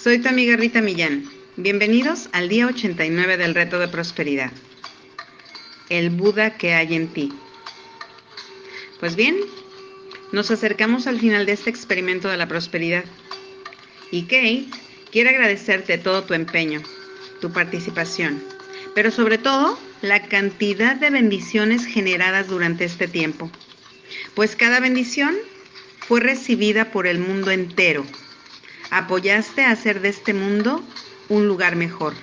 Soy tu amiga Rita Millán. Bienvenidos al día 89 del reto de prosperidad. El Buda que hay en ti. Pues bien, nos acercamos al final de este experimento de la prosperidad. Y Kate quiere agradecerte todo tu empeño, tu participación, pero sobre todo la cantidad de bendiciones generadas durante este tiempo. Pues cada bendición fue recibida por el mundo entero. Apoyaste a hacer de este mundo un lugar mejor.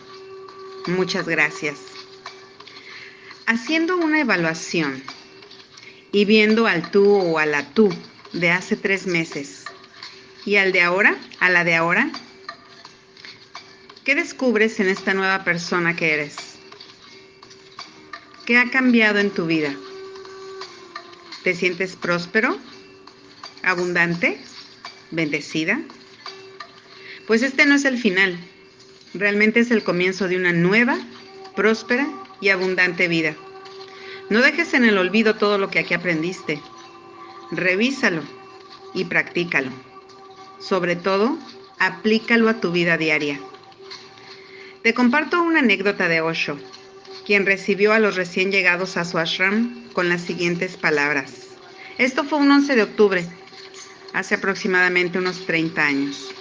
Muchas gracias. Haciendo una evaluación y viendo al tú o a la tú de hace tres meses y al de ahora, a la de ahora, ¿qué descubres en esta nueva persona que eres? ¿Qué ha cambiado en tu vida? ¿Te sientes próspero? ¿Abundante? ¿Bendecida? Pues este no es el final, realmente es el comienzo de una nueva, próspera y abundante vida. No dejes en el olvido todo lo que aquí aprendiste. Revísalo y practícalo. Sobre todo, aplícalo a tu vida diaria. Te comparto una anécdota de Osho, quien recibió a los recién llegados a su ashram con las siguientes palabras. Esto fue un 11 de octubre, hace aproximadamente unos 30 años.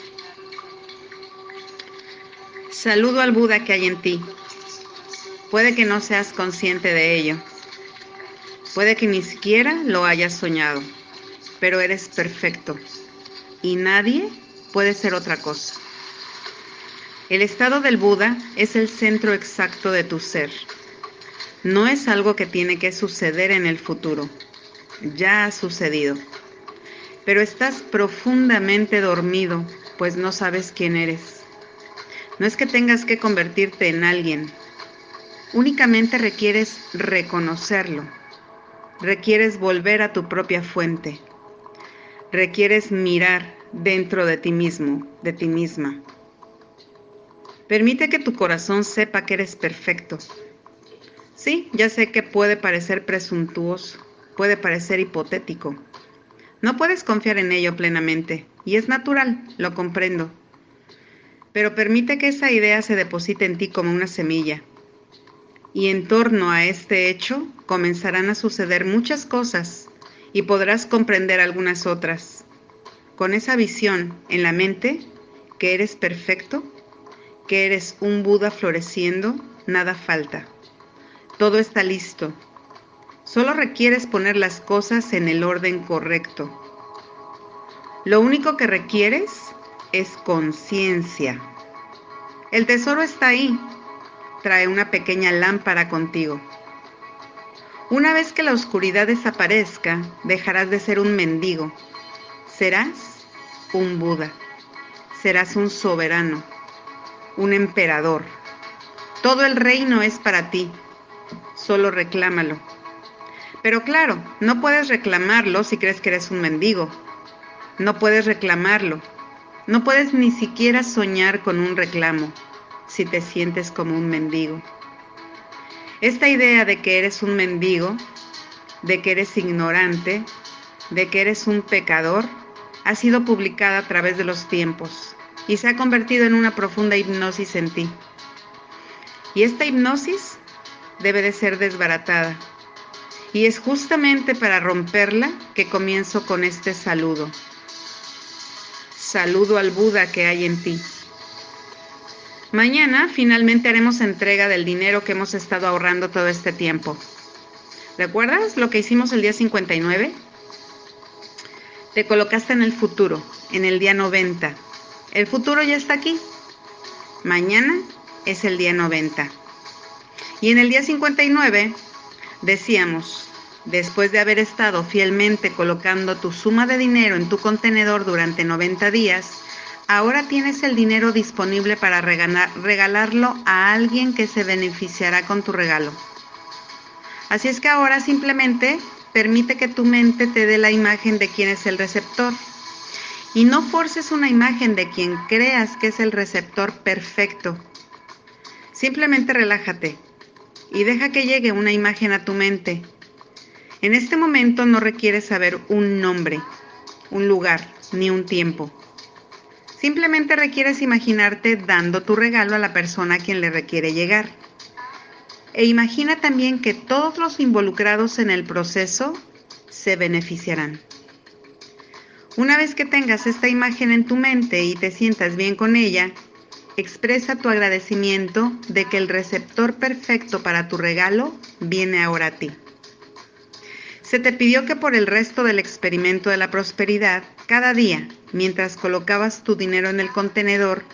Saludo al Buda que hay en ti. Puede que no seas consciente de ello. Puede que ni siquiera lo hayas soñado, pero eres perfecto y nadie puede ser otra cosa. El estado del Buda es el centro exacto de tu ser. No es algo que tiene que suceder en el futuro. Ya ha sucedido. Pero estás profundamente dormido, pues no sabes quién eres. No es que tengas que convertirte en alguien, únicamente requieres reconocerlo, requieres volver a tu propia fuente, requieres mirar dentro de ti mismo, de ti misma. Permite que tu corazón sepa que eres perfecto. Sí, ya sé que puede parecer presuntuoso, puede parecer hipotético. No puedes confiar en ello plenamente, y es natural, lo comprendo pero permite que esa idea se deposite en ti como una semilla. Y en torno a este hecho comenzarán a suceder muchas cosas y podrás comprender algunas otras. Con esa visión en la mente, que eres perfecto, que eres un Buda floreciendo, nada falta. Todo está listo. Solo requieres poner las cosas en el orden correcto. Lo único que requieres es conciencia. El tesoro está ahí. Trae una pequeña lámpara contigo. Una vez que la oscuridad desaparezca, dejarás de ser un mendigo. Serás un Buda. Serás un soberano, un emperador. Todo el reino es para ti. Solo reclámalo. Pero claro, no puedes reclamarlo si crees que eres un mendigo. No puedes reclamarlo no puedes ni siquiera soñar con un reclamo si te sientes como un mendigo. Esta idea de que eres un mendigo, de que eres ignorante, de que eres un pecador, ha sido publicada a través de los tiempos y se ha convertido en una profunda hipnosis en ti. Y esta hipnosis debe de ser desbaratada. Y es justamente para romperla que comienzo con este saludo. Saludo al Buda que hay en ti. Mañana finalmente haremos entrega del dinero que hemos estado ahorrando todo este tiempo. ¿Recuerdas lo que hicimos el día 59? Te colocaste en el futuro, en el día 90. El futuro ya está aquí. Mañana es el día 90. Y en el día 59 decíamos, Después de haber estado fielmente colocando tu suma de dinero en tu contenedor durante 90 días, ahora tienes el dinero disponible para regalarlo a alguien que se beneficiará con tu regalo. Así es que ahora simplemente permite que tu mente te dé la imagen de quién es el receptor. Y no forces una imagen de quien creas que es el receptor perfecto. Simplemente relájate y deja que llegue una imagen a tu mente en este momento no requieres saber un nombre, un lugar ni un tiempo. Simplemente requieres imaginarte dando tu regalo a la persona a quien le requiere llegar. E imagina también que todos los involucrados en el proceso se beneficiarán. Una vez que tengas esta imagen en tu mente y te sientas bien con ella, expresa tu agradecimiento de que el receptor perfecto para tu regalo viene ahora a ti. Se te pidió que por el resto del experimento de la prosperidad, cada día, mientras colocabas tu dinero en el contenedor,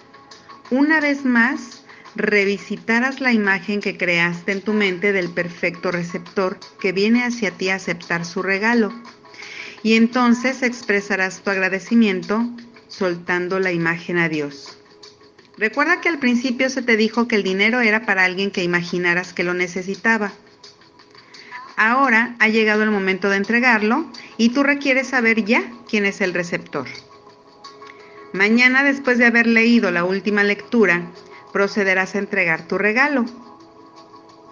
una vez más revisitaras la imagen que creaste en tu mente del perfecto receptor que viene hacia ti a aceptar su regalo. Y entonces expresarás tu agradecimiento soltando la imagen a Dios. Recuerda que al principio se te dijo que el dinero era para alguien que imaginaras que lo necesitaba. Ahora ha llegado el momento de entregarlo y tú requieres saber ya quién es el receptor. Mañana, después de haber leído la última lectura, procederás a entregar tu regalo.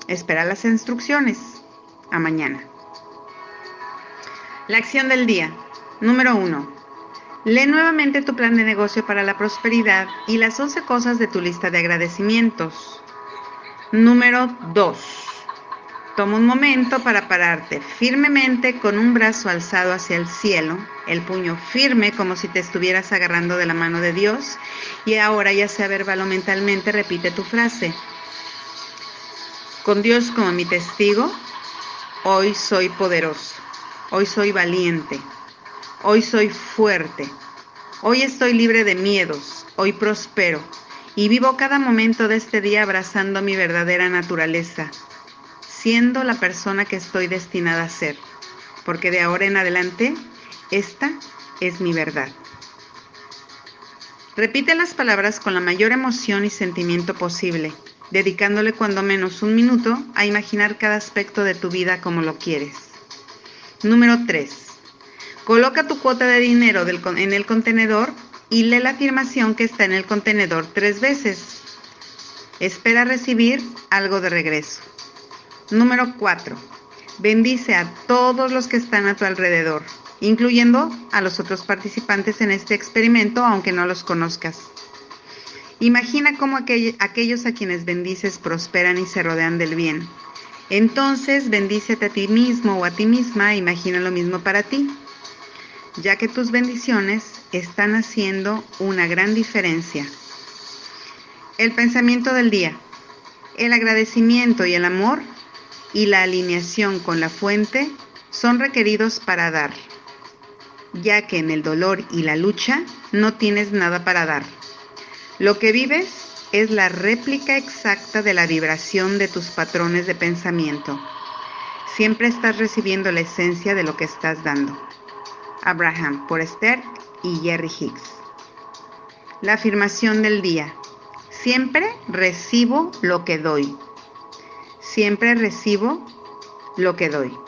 Espera las instrucciones. A mañana. La acción del día. Número 1. Lee nuevamente tu plan de negocio para la prosperidad y las 11 cosas de tu lista de agradecimientos. Número 2. Toma un momento para pararte firmemente con un brazo alzado hacia el cielo, el puño firme como si te estuvieras agarrando de la mano de Dios y ahora ya sea verbal o mentalmente repite tu frase. Con Dios como mi testigo, hoy soy poderoso, hoy soy valiente, hoy soy fuerte, hoy estoy libre de miedos, hoy prospero y vivo cada momento de este día abrazando mi verdadera naturaleza siendo la persona que estoy destinada a ser, porque de ahora en adelante esta es mi verdad. Repite las palabras con la mayor emoción y sentimiento posible, dedicándole cuando menos un minuto a imaginar cada aspecto de tu vida como lo quieres. Número 3. Coloca tu cuota de dinero en el contenedor y lee la afirmación que está en el contenedor tres veces. Espera recibir algo de regreso. Número 4. Bendice a todos los que están a tu alrededor, incluyendo a los otros participantes en este experimento, aunque no los conozcas. Imagina cómo aquellos a quienes bendices prosperan y se rodean del bien. Entonces bendícete a ti mismo o a ti misma imagina lo mismo para ti, ya que tus bendiciones están haciendo una gran diferencia. El pensamiento del día. El agradecimiento y el amor y la alineación con la fuente son requeridos para dar, ya que en el dolor y la lucha no tienes nada para dar. Lo que vives es la réplica exacta de la vibración de tus patrones de pensamiento. Siempre estás recibiendo la esencia de lo que estás dando. Abraham, por Esther y Jerry Hicks. La afirmación del día. Siempre recibo lo que doy siempre recibo lo que doy.